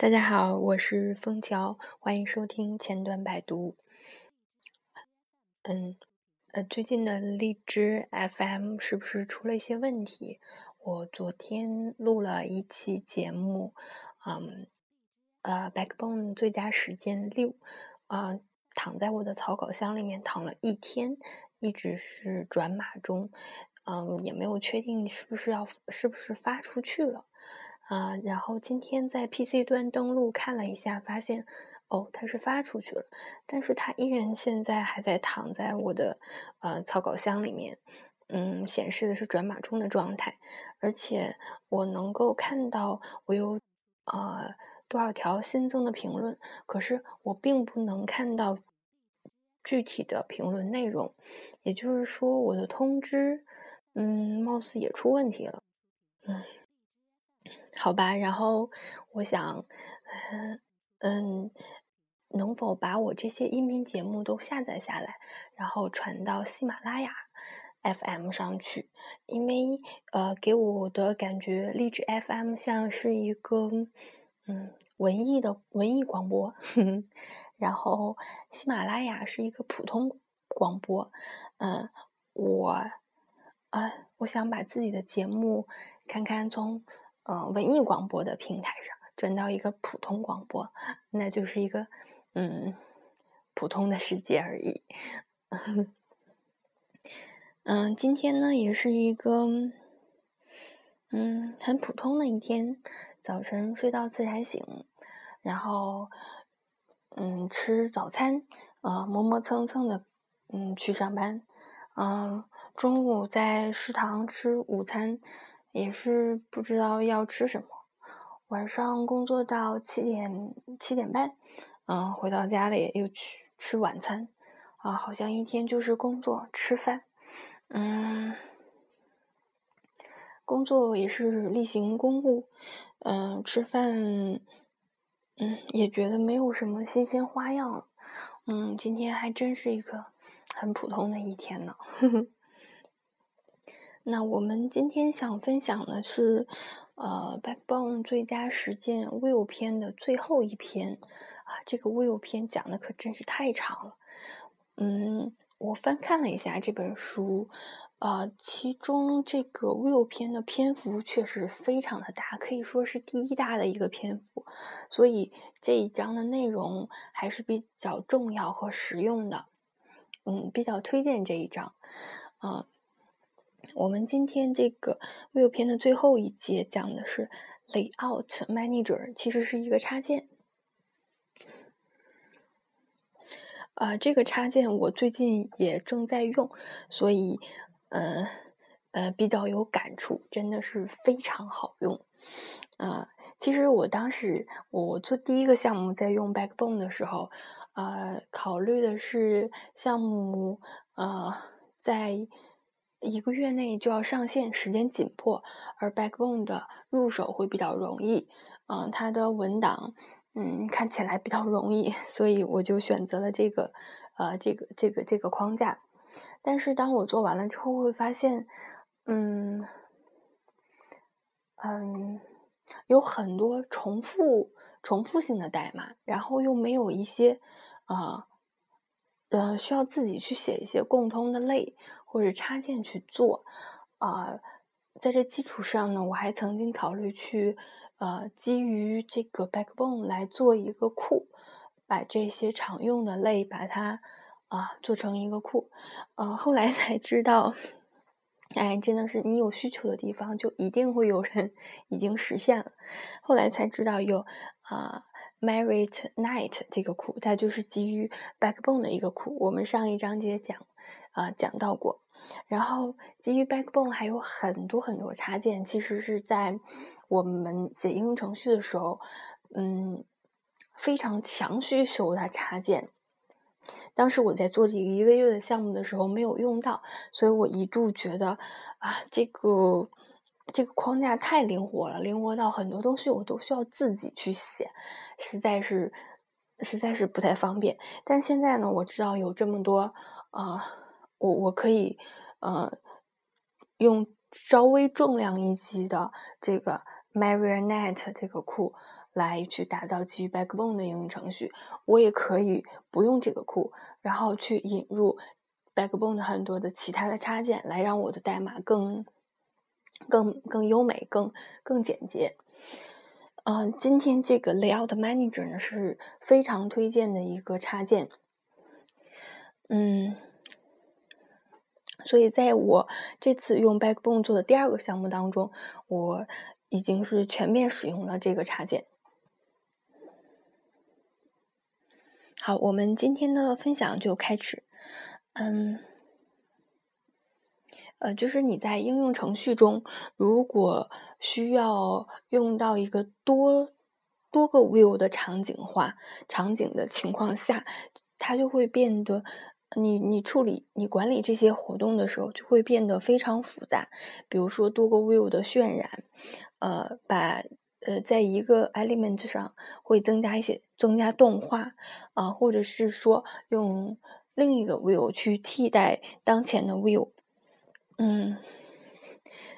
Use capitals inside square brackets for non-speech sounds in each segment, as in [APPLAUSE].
大家好，我是枫桥，欢迎收听前端百读。嗯，呃，最近的荔枝 FM 是不是出了一些问题？我昨天录了一期节目，嗯，呃，Backbone 最佳时间六，啊，躺在我的草稿箱里面躺了一天，一直是转码中，嗯，也没有确定是不是要是不是发出去了。啊，然后今天在 PC 端登录看了一下，发现哦，它是发出去了，但是它依然现在还在躺在我的呃草稿箱里面，嗯，显示的是转码中的状态，而且我能够看到我有呃多少条新增的评论，可是我并不能看到具体的评论内容，也就是说我的通知，嗯，貌似也出问题了，嗯。好吧，然后我想，嗯嗯，能否把我这些音频节目都下载下来，然后传到喜马拉雅 FM 上去？因为呃，给我的感觉，荔枝 FM 像是一个嗯文艺的文艺广播，[LAUGHS] 然后喜马拉雅是一个普通广播。嗯，我啊，我想把自己的节目看看从。嗯，文艺广播的平台上转到一个普通广播，那就是一个嗯普通的世界而已。[LAUGHS] 嗯，今天呢也是一个嗯很普通的一天，早晨睡到自然醒，然后嗯吃早餐，呃磨磨蹭蹭的嗯去上班，嗯中午在食堂吃午餐。也是不知道要吃什么，晚上工作到七点七点半，嗯，回到家里又去吃晚餐，啊，好像一天就是工作吃饭，嗯，工作也是例行公务，嗯，吃饭，嗯，也觉得没有什么新鲜花样，嗯，今天还真是一个很普通的一天呢，呵呵。那我们今天想分享的是，呃，Backbone 最佳实践 Will 篇的最后一篇啊，这个 Will 篇讲的可真是太长了。嗯，我翻看了一下这本书，呃，其中这个 Will 篇的篇幅确实非常的大，可以说是第一大的一个篇幅，所以这一章的内容还是比较重要和实用的。嗯，比较推荐这一章，啊。我们今天这个 Will 篇的最后一节讲的是 Layout Manager，其实是一个插件。啊，这个插件我最近也正在用，所以呃呃比较有感触，真的是非常好用。啊，其实我当时我做第一个项目在用 Backbone 的时候，呃，考虑的是项目呃在。一个月内就要上线，时间紧迫，而 Backbone 的入手会比较容易，嗯，它的文档，嗯，看起来比较容易，所以我就选择了这个，呃，这个这个这个框架。但是当我做完了之后，会发现，嗯，嗯，有很多重复、重复性的代码，然后又没有一些，啊，呃，需要自己去写一些共通的类。或者插件去做，啊，在这基础上呢，我还曾经考虑去，呃，基于这个 Backbone 来做一个库，把这些常用的类把它啊做成一个库，呃，后来才知道，哎，真的是你有需求的地方就一定会有人 [LAUGHS] 已经实现了。后来才知道有啊，Merit Night 这个库，它就是基于 Backbone 的一个库。我们上一章节讲。啊，讲到过，然后基于 Backbone 还有很多很多插件，其实是在我们写应用程序的时候，嗯，非常强需求的插件。当时我在做这个一个月的项目的时候没有用到，所以我一度觉得啊，这个这个框架太灵活了，灵活到很多东西我都需要自己去写，实在是实在是不太方便。但现在呢，我知道有这么多啊。我我可以，呃，用稍微重量一级的这个 Marionette 这个库来去打造基于 Backbone 的应用程序，我也可以不用这个库，然后去引入 Backbone 的很多的其他的插件，来让我的代码更更更优美、更更简洁。嗯，今天这个 Layout Manager 呢是非常推荐的一个插件。嗯，所以在我这次用 Backbone 做的第二个项目当中，我已经是全面使用了这个插件。好，我们今天的分享就开始。嗯，呃，就是你在应用程序中，如果需要用到一个多多个 view 的场景化场景的情况下，它就会变得。你你处理你管理这些活动的时候，就会变得非常复杂。比如说多个 view 的渲染，呃，把呃在一个 element 上会增加一些增加动画啊，或者是说用另一个 view 去替代当前的 view。嗯，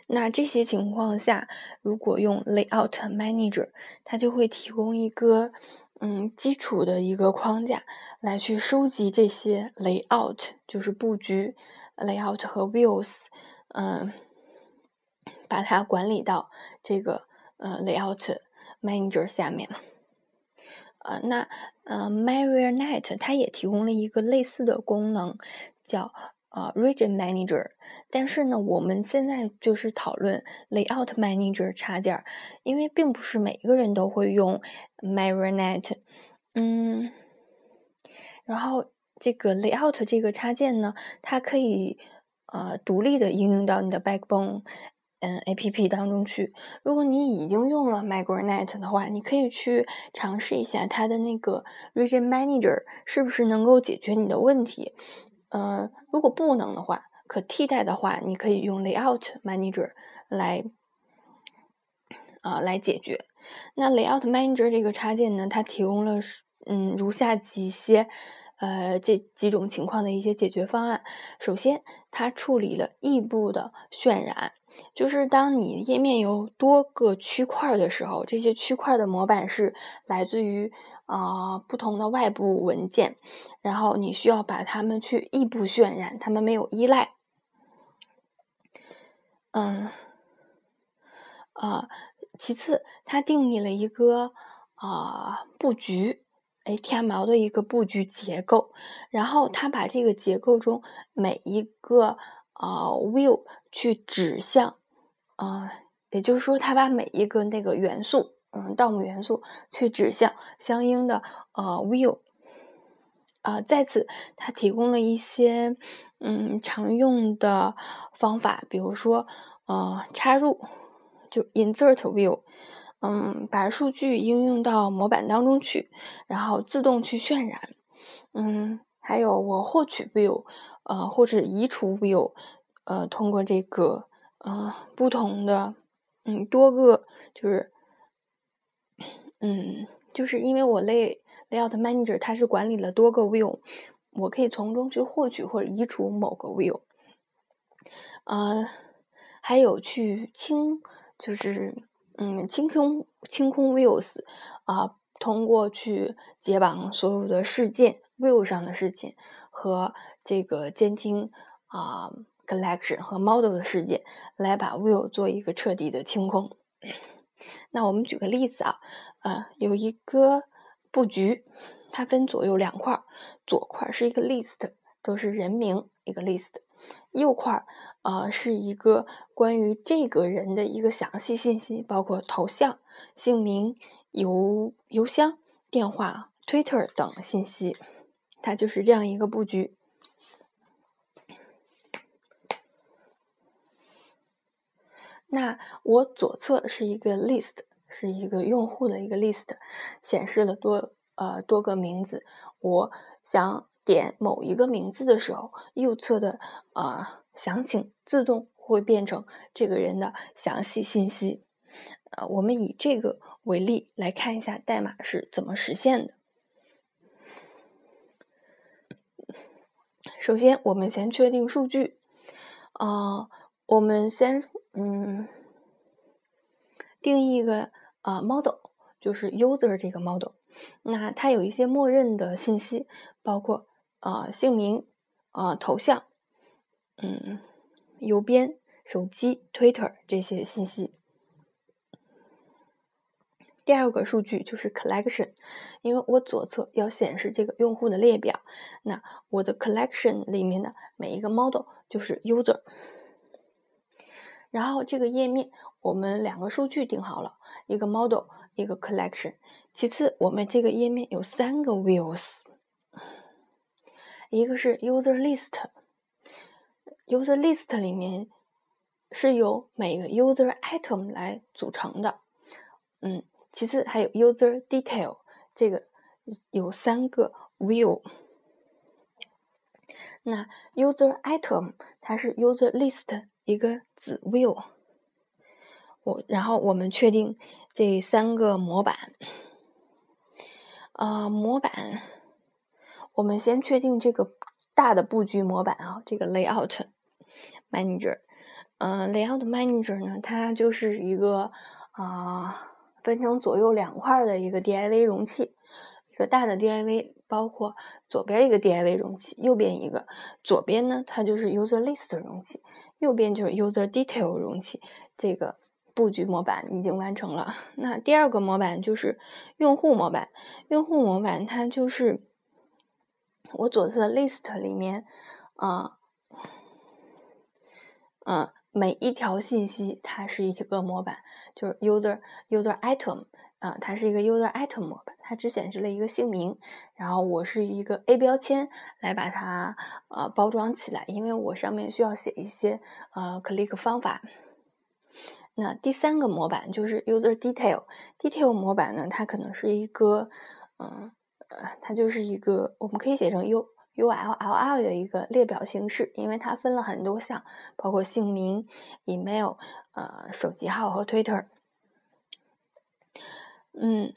那这些情况下，如果用 Layout Manager，它就会提供一个嗯基础的一个框架。来去收集这些 layout，就是布局 layout 和 views，嗯，把它管理到这个呃 layout manager 下面。呃，那呃 Marionette 它也提供了一个类似的功能，叫呃 region manager。但是呢，我们现在就是讨论 layout manager 插件，因为并不是每一个人都会用 Marinette 嗯。然后这个 layout 这个插件呢，它可以呃独立的应用到你的 Backbone 嗯 APP 当中去。如果你已经用了 Migranet 的话，你可以去尝试一下它的那个 Region Manager 是不是能够解决你的问题。呃，如果不能的话，可替代的话，你可以用 Layout Manager 来啊来解决。那 Layout Manager 这个插件呢，它提供了嗯如下几些。呃，这几种情况的一些解决方案。首先，它处理了异步的渲染，就是当你页面有多个区块的时候，这些区块的模板是来自于啊不同的外部文件，然后你需要把它们去异步渲染，它们没有依赖。嗯，啊，其次，它定义了一个啊布局。HTML 的一个布局结构，然后它把这个结构中每一个啊 view 去指向啊，也就是说，它把每一个那个元素，嗯，DOM 元素去指向相应的呃 view 啊。在此，它提供了一些嗯常用的方法，比如说呃插入就 insert view。嗯，把数据应用到模板当中去，然后自动去渲染。嗯，还有我获取 view，呃，或者移除 view，呃，通过这个呃不同的嗯多个就是，嗯，就是因为我 lay layout manager 它是管理了多个 view，我可以从中去获取或者移除某个 view。呃，还有去清就是。嗯，清空清空 views 啊，通过去解绑所有的事件 view 上的事情和这个监听啊 collection 和 model 的事件，来把 view 做一个彻底的清空。[COUGHS] 那我们举个例子啊，呃，有一个布局，它分左右两块，左块是一个 list，都是人名一个 list，右块。呃，是一个关于这个人的一个详细信息，包括头像、姓名、邮邮箱、电话、Twitter 等信息。它就是这样一个布局。那我左侧是一个 list，是一个用户的一个 list，显示了多呃多个名字。我想点某一个名字的时候，右侧的呃。详情自动会变成这个人的详细信息。呃，我们以这个为例来看一下代码是怎么实现的。首先，我们先确定数据。啊，我们先嗯定义一个啊 model，就是 user 这个 model。那它有一些默认的信息，包括呃姓名、呃头像、嗯邮编、手机、Twitter 这些信息。第二个数据就是 collection，因为我左侧要显示这个用户的列表，那我的 collection 里面的每一个 model 就是 user。然后这个页面我们两个数据定好了，一个 model，一个 collection。其次，我们这个页面有三个 views，一个是 user list，user list 里面是由每个 user item 来组成的，嗯。其次还有 user detail，这个有三个 view。那 user item 它是 user list 一个子 view。我然后我们确定这三个模板。啊，模板，我们先确定这个大的布局模板啊，这个 layout manager。嗯，layout manager 呢，它就是一个啊。分成左右两块的一个 DIV 容器，一个大的 DIV，包括左边一个 DIV 容器，右边一个。左边呢，它就是 User List 容器，右边就是 User Detail 容器。这个布局模板已经完成了。那第二个模板就是用户模板。用户模板它就是我左侧的 List 里面，啊，嗯。每一条信息它是一个模板，就是 user user item 啊，它是一个 user item 模板，它只显示了一个姓名，然后我是一个 A 标签来把它呃包装起来，因为我上面需要写一些呃 click 方法。那第三个模板就是 user detail detail 模板呢，它可能是一个嗯呃，它就是一个我们可以写成 U。ULLL 的一个列表形式，因为它分了很多项，包括姓名、email、呃手机号和 Twitter。嗯，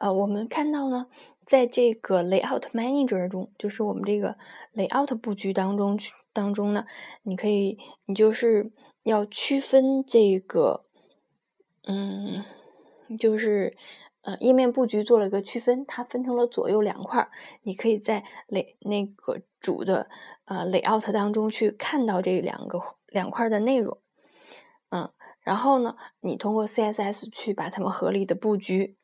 呃，我们看到呢，在这个 Layout Manager 中，就是我们这个 Layout 布局当中去当中呢，你可以，你就是要区分这个，嗯。就是，呃，页面布局做了一个区分，它分成了左右两块。你可以在雷那个主的呃 layout 当中去看到这两个两块的内容，嗯，然后呢，你通过 CSS 去把它们合理的布局。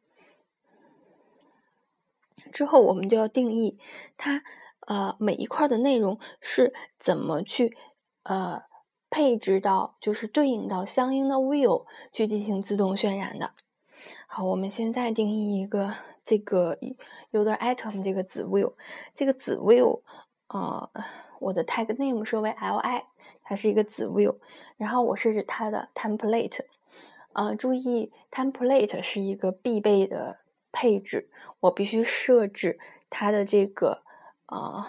之后我们就要定义它，呃，每一块的内容是怎么去呃配置到，就是对应到相应的 view 去进行自动渲染的。好，我们现在定义一个这个 user item 这个子 view，这个子 view，呃，我的 tag name 设为 li，它是一个子 view，然后我设置它的 template，呃，注意 template 是一个必备的配置，我必须设置它的这个呃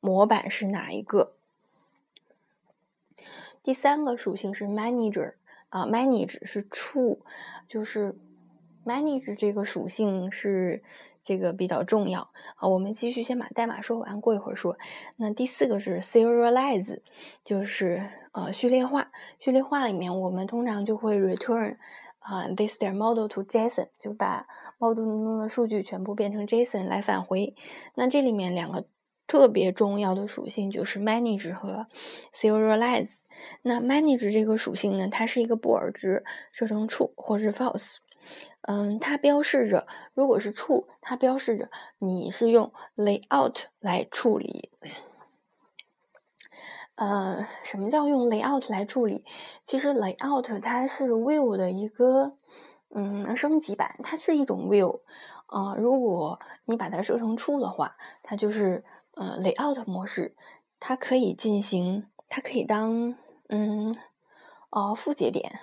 模板是哪一个。第三个属性是 manager，啊，manage 是 true，就是。manage 这个属性是这个比较重要啊。我们继续先把代码说完，过一会儿说。那第四个是 serialize，就是呃序列化。序列化里面，我们通常就会 return 啊 this their model to JSON，就把 model 中的数据全部变成 JSON 来返回。那这里面两个特别重要的属性就是 manage 和 serialize。那 manage 这个属性呢，它是一个布尔值，设成 true 或是 false。嗯，它标示着，如果是 true，它标示着你是用 layout 来处理。呃，什么叫用 layout 来处理？其实 layout 它是 view 的一个嗯升级版，它是一种 view。呃，如果你把它设成 true 的话，它就是呃 layout 模式，它可以进行，它可以当嗯哦复节点。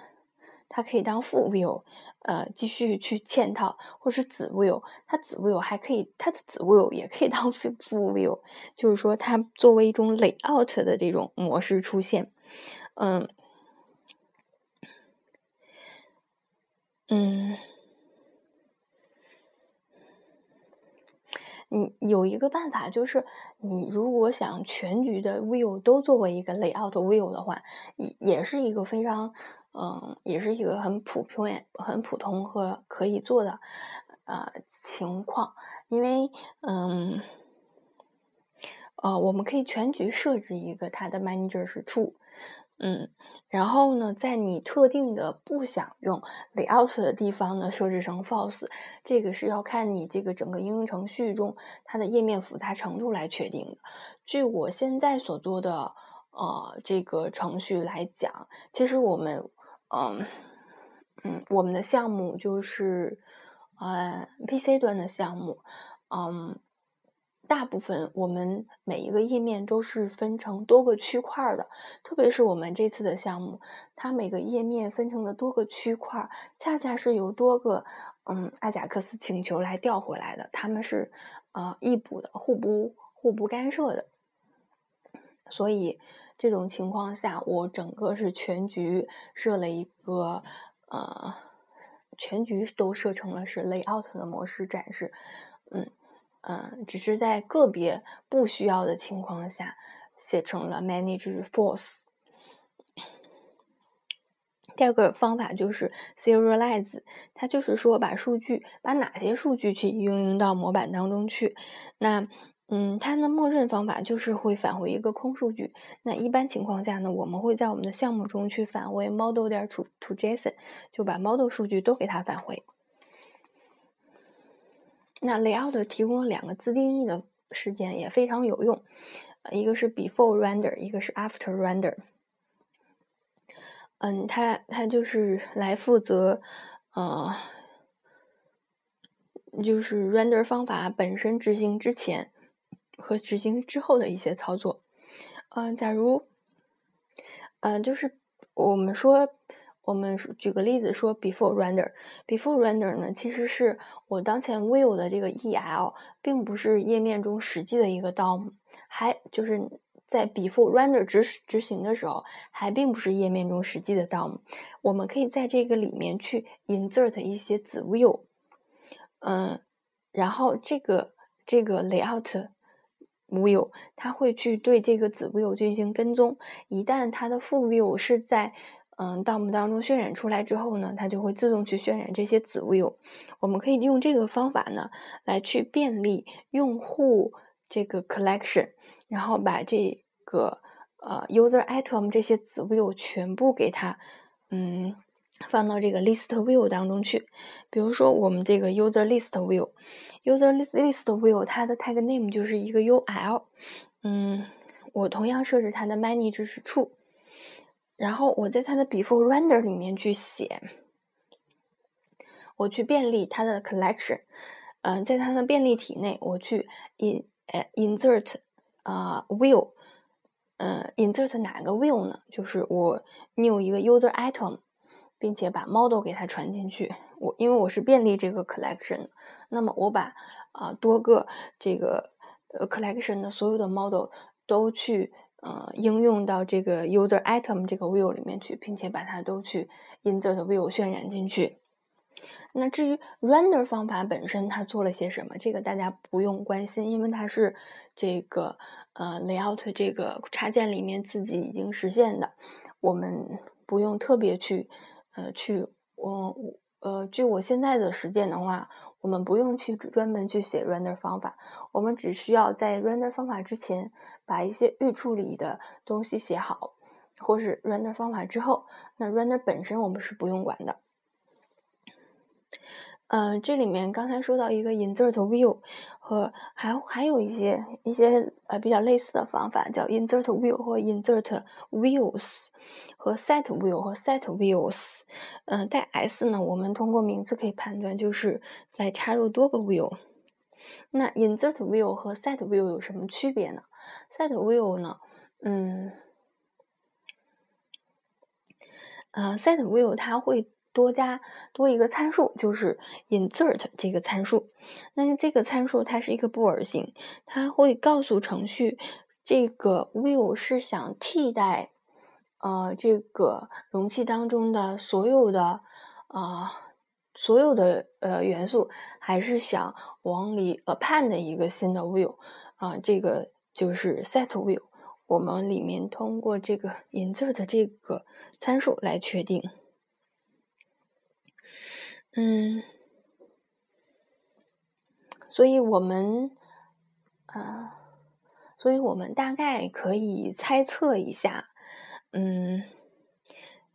它可以当副 view，呃，继续去嵌套，或是子 view。它子 view 还可以，它的子 view 也可以当副副 view，就是说它作为一种 layout 的这种模式出现。嗯嗯，你有一个办法，就是你如果想全局的 view 都作为一个 layout view 的话，也也是一个非常，嗯，也是一个很普遍、很普通和可以做的，呃，情况。因为，嗯，呃，我们可以全局设置一个它的 manager 是 true。嗯，然后呢，在你特定的不想用 layout 的地方呢，设置成 false，这个是要看你这个整个应用程序中它的页面复杂程度来确定的。据我现在所做的呃这个程序来讲，其实我们嗯嗯我们的项目就是呃 PC 端的项目，嗯。大部分我们每一个页面都是分成多个区块的，特别是我们这次的项目，它每个页面分成的多个区块，恰恰是由多个嗯阿贾克斯请求来调回来的，他们是呃异步的，互不互不干涉的。所以这种情况下，我整个是全局设了一个呃全局都设成了是 layout 的模式展示，嗯。嗯，只是在个别不需要的情况下写成了 manage false。第二个方法就是 serialize，它就是说把数据把哪些数据去应用到模板当中去。那嗯，它的默认方法就是会返回一个空数据。那一般情况下呢，我们会在我们的项目中去返回 model 点 to to JSON，就把 model 数据都给它返回。那 layout 提供了两个自定义的时间，也非常有用。一个是 before render，一个是 after render。嗯，它它就是来负责，呃，就是 render 方法本身执行之前和执行之后的一些操作。嗯，假如，嗯，就是我们说。我们举个例子说，before render，before render 呢，其实是我当前 view 的这个 el，并不是页面中实际的一个 DOM，还就是在 before render 执执行的时候，还并不是页面中实际的 DOM。我们可以在这个里面去 insert 一些子 view，嗯，然后这个这个 layout view 它会去对这个子 view 进行跟踪，一旦它的副 view 是在嗯，DOM 当中渲染出来之后呢，它就会自动去渲染这些子 view。我们可以用这个方法呢，来去便利用户这个 collection，然后把这个呃 user item 这些子 view 全部给它嗯放到这个 list view 当中去。比如说我们这个 user list view，user list list view 它的 tag name 就是一个 ul，嗯，我同样设置它的 manage 是 true。然后我在它的 before render 里面去写，我去便利它的 collection，嗯，在它的便利体内，我去 in 呃 insert 啊 view，嗯，insert 哪个 view 呢？就是我 new 一个 user item，并且把 model 给它传进去。我因为我是便利这个 collection，那么我把啊多个这个呃 collection 的所有的 model 都去。呃，应用到这个 user item 这个 view 里面去，并且把它都去 insert view 渲染进去。那至于 render 方法本身，它做了些什么？这个大家不用关心，因为它是这个呃 layout 这个插件里面自己已经实现的，我们不用特别去呃去，我呃，据我现在的实践的话。我们不用去专门去写 render 方法，我们只需要在 render 方法之前把一些预处理的东西写好，或是 render 方法之后，那 render 本身我们是不用管的。嗯，这里面刚才说到一个 insert view 和还还有一些一些呃比较类似的方法，叫 insert view 或 insert views 和 set view 和 set views。嗯，带 s 呢，我们通过名字可以判断就是在插入多个 view。那 insert view 和 set view 有什么区别呢？set view 呢，嗯，呃，set view 它会。多加多一个参数，就是 insert 这个参数。那这个参数它是一个布尔型，它会告诉程序这个 view 是想替代呃这个容器当中的所有的啊所有的呃元素还是想往里 append 一个新的 view 啊，这个就是 set view。我们里面通过这个 insert 这个参数来确定。嗯，所以我们啊，所以我们大概可以猜测一下，嗯，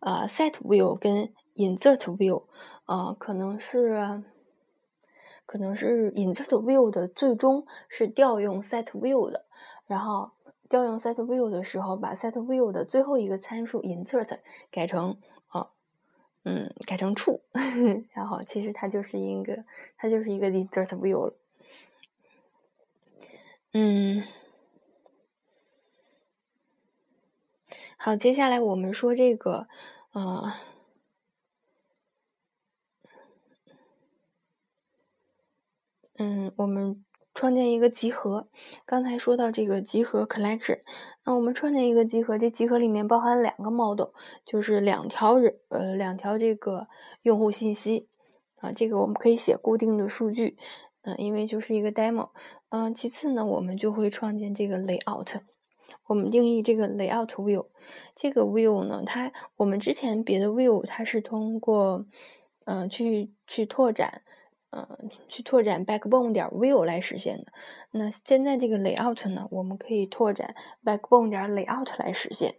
啊，set view 跟 insert view。啊，可能是，可能是 insert view 的最终是调用 set view 的，然后调用 set view 的时候，把 set view 的最后一个参数 insert 改成，嗯，改成 true，[LAUGHS] 然后其实它就是一个，它就是一个 insert view 了。嗯，好，接下来我们说这个，呃。嗯，我们创建一个集合。刚才说到这个集合 collection，那我们创建一个集合，这集合里面包含两个 model，就是两条人，呃，两条这个用户信息啊。这个我们可以写固定的数据，嗯，因为就是一个 demo。嗯，其次呢，我们就会创建这个 layout。我们定义这个 layout view，这个 view 呢，它我们之前别的 view 它是通过，嗯，去去拓展。嗯，去拓展 backbone 点 view 来实现的。那现在这个 layout 呢，我们可以拓展 backbone 点 layout 来实现。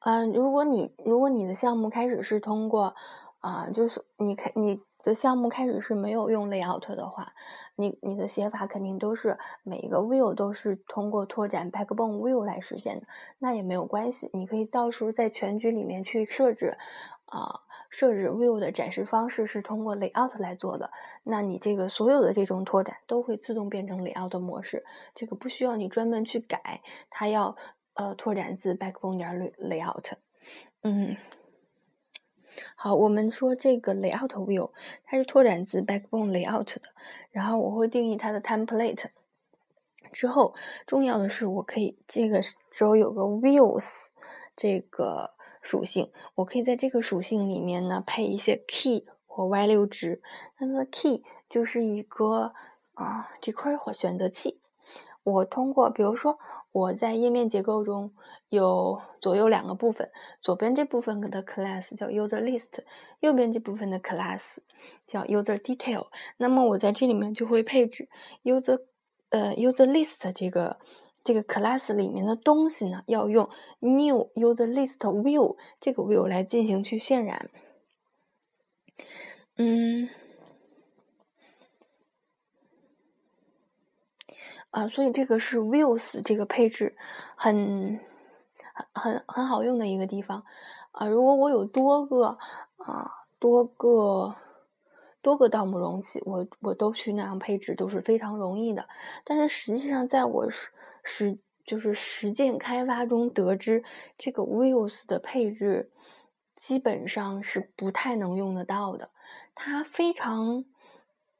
嗯，如果你如果你的项目开始是通过啊，就是你开你的项目开始是没有用 layout 的话，你你的写法肯定都是每一个 view 都是通过拓展 backbone view 来实现的。那也没有关系，你可以到时候在全局里面去设置啊。设置 view 的展示方式是通过 layout 来做的，那你这个所有的这种拓展都会自动变成 layout 的模式，这个不需要你专门去改，它要呃拓展自 backbone 点 layout。嗯，好，我们说这个 layout view 它是拓展自 backbone layout 的，然后我会定义它的 template。之后重要的是，我可以这个时候有个 views 这个。属性，我可以在这个属性里面呢配一些 key 或 value 值。那它的 key 就是一个啊这块选择器。我通过，比如说我在页面结构中有左右两个部分，左边这部分的 class 叫 user list，右边这部分的 class 叫 user detail。那么我在这里面就会配置 user 呃 user list 这个。这个 class 里面的东西呢，要用 new user list view 这个 view 来进行去渲染。嗯，啊，所以这个是 views 这个配置很很很很好用的一个地方啊。如果我有多个啊多个多个盗墓容器，我我都去那样配置都是非常容易的。但是实际上，在我是实就是实践开发中得知，这个 views 的配置基本上是不太能用得到的。它非常，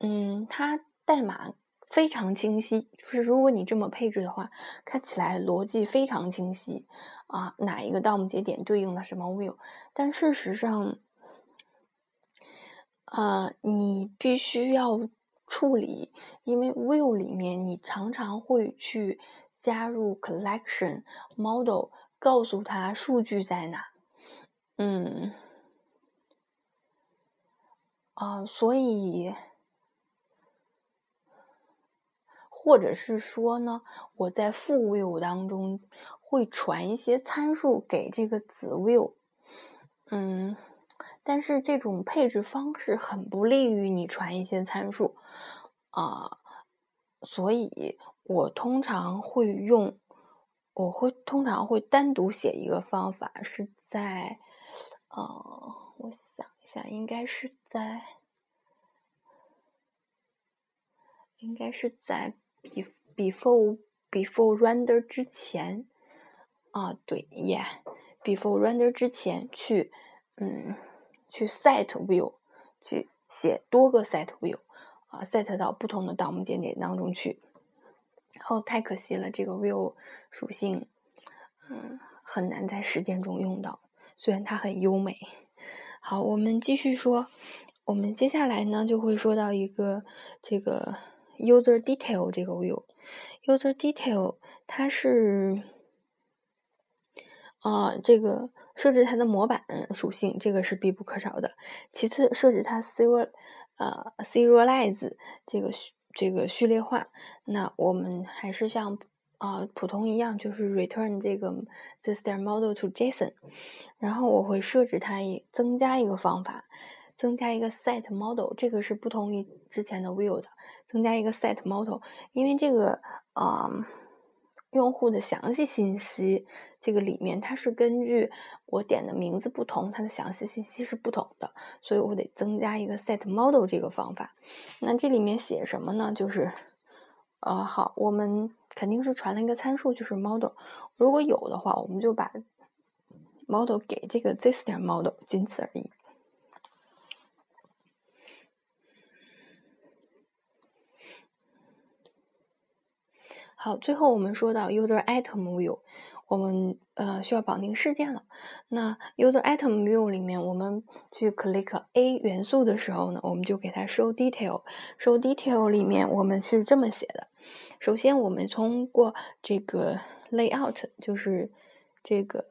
嗯，它代码非常清晰，就是如果你这么配置的话，看起来逻辑非常清晰啊，哪一个 dom 节点对应了什么 view？但事实上，啊，你必须要处理，因为 view 里面你常常会去。加入 collection model，告诉他数据在哪。嗯，啊，所以，或者是说呢，我在父 view 当中会传一些参数给这个子 view。嗯，但是这种配置方式很不利于你传一些参数啊，所以。我通常会用，我会通常会单独写一个方法，是在，呃，我想一下，应该是在，应该是在 before before render 之前，啊，对，yeah，before render 之前去，嗯，去 set view，去写多个 set view，啊，set 到不同的盗墓节点当中去。哦，太可惜了，这个 view 属性，嗯，很难在实践中用到。虽然它很优美。好，我们继续说，我们接下来呢就会说到一个这个 user detail 这个 view，user detail 它是啊这个设置它的模板属性，这个是必不可少的。其次，设置它 serial 呃 serialize 这个这个序列化，那我们还是像。啊，普通一样就是 return 这个 this their model to JSON，然后我会设置它一增加一个方法，增加一个 set model，这个是不同于之前的 view 的，增加一个 set model，因为这个啊用户的详细信息这个里面它是根据我点的名字不同，它的详细信息是不同的，所以我得增加一个 set model 这个方法。那这里面写什么呢？就是呃好，我们。肯定是传了一个参数，就是 model。如果有的话，我们就把 model 给这个 this 点 model，仅此而已。好，最后我们说到 user item view，我们呃需要绑定事件了。那 user item view 里面，我们去 click A 元素的时候呢，我们就给它 show detail。show detail 里面，我们是这么写的。首先，我们通过这个 layout，就是这个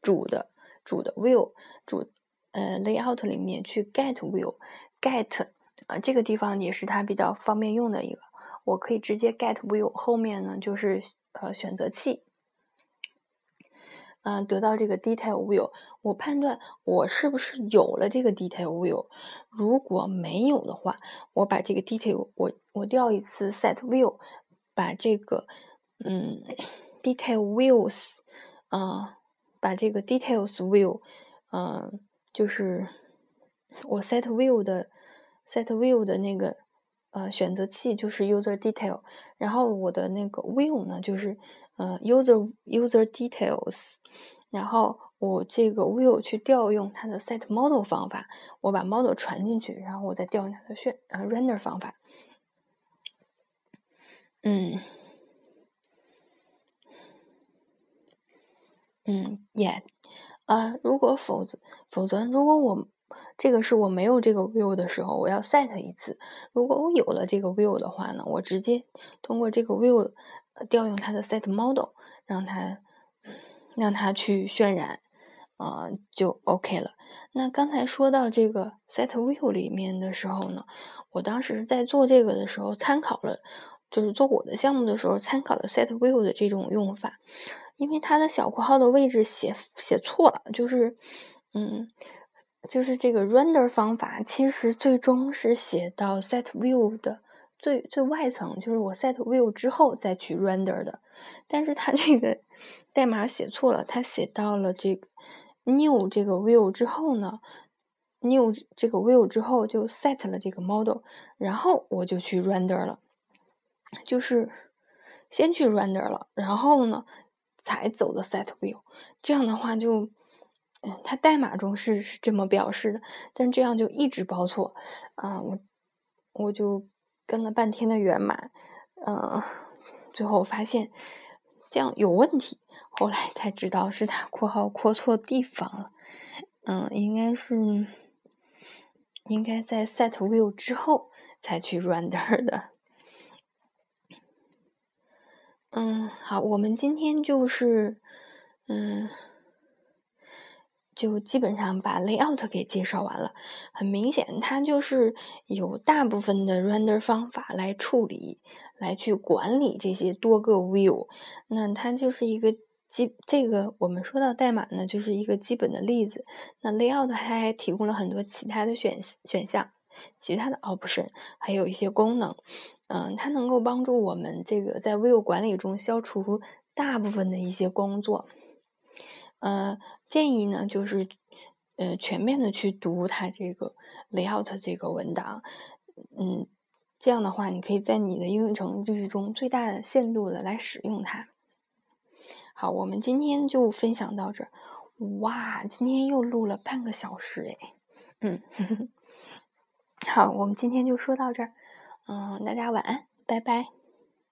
主的主的 view 主呃 layout 里面去 get view，get 啊这个地方也是它比较方便用的一个，我可以直接 get view 后面呢就是呃选择器，嗯得到这个 detail view，我判断我是不是有了这个 detail view。如果没有的话，我把这个 detail 我我调一次 set view，把这个嗯 detail views 啊，把这个 details view 嗯，就是我 set view 的 set view 的那个呃选择器就是 user detail，然后我的那个 view 呢就是呃 user user details，然后。我这个 view 去调用它的 set model 方法，我把 model 传进去，然后我再调用它的渲啊 render 方法。嗯，嗯，yeah，啊，如果否则否则，如果我这个是我没有这个 view 的时候，我要 set 一次。如果我有了这个 view 的话呢，我直接通过这个 view 调用它的 set model，让它让它去渲染。啊，就 OK 了。那刚才说到这个 set view 里面的时候呢，我当时在做这个的时候参考了，就是做我的项目的时候参考了 set view 的这种用法，因为它的小括号的位置写写错了，就是，嗯，就是这个 render 方法其实最终是写到 set view 的最最外层，就是我 set view 之后再去 render 的，但是它这个代码写错了，它写到了这个。new 这个 view 之后呢，new 这个 view 之后就 set 了这个 model，然后我就去 render 了，就是先去 render 了，然后呢才走的 set view，这样的话就，嗯，它代码中是是这么表示的，但这样就一直报错，啊，我我就跟了半天的源码，嗯，最后发现这样有问题。后来才知道是他括号括错地方了，嗯，应该是应该在 set view 之后才去 render 的。[LAUGHS] 嗯，好，我们今天就是嗯，就基本上把 layout 给介绍完了。很明显，它就是有大部分的 render 方法来处理、来去管理这些多个 view。那它就是一个。基这个我们说到代码呢，就是一个基本的例子。那 layout 它还提供了很多其他的选选项，其他的 option，还有一些功能。嗯，它能够帮助我们这个在 view 管理中消除大部分的一些工作。呃，建议呢就是呃全面的去读它这个 layout 这个文档。嗯，这样的话你可以在你的应用程序中最大限度的来使用它。好，我们今天就分享到这儿。哇，今天又录了半个小时哎，嗯，[LAUGHS] 好，我们今天就说到这儿。嗯，大家晚安，拜拜。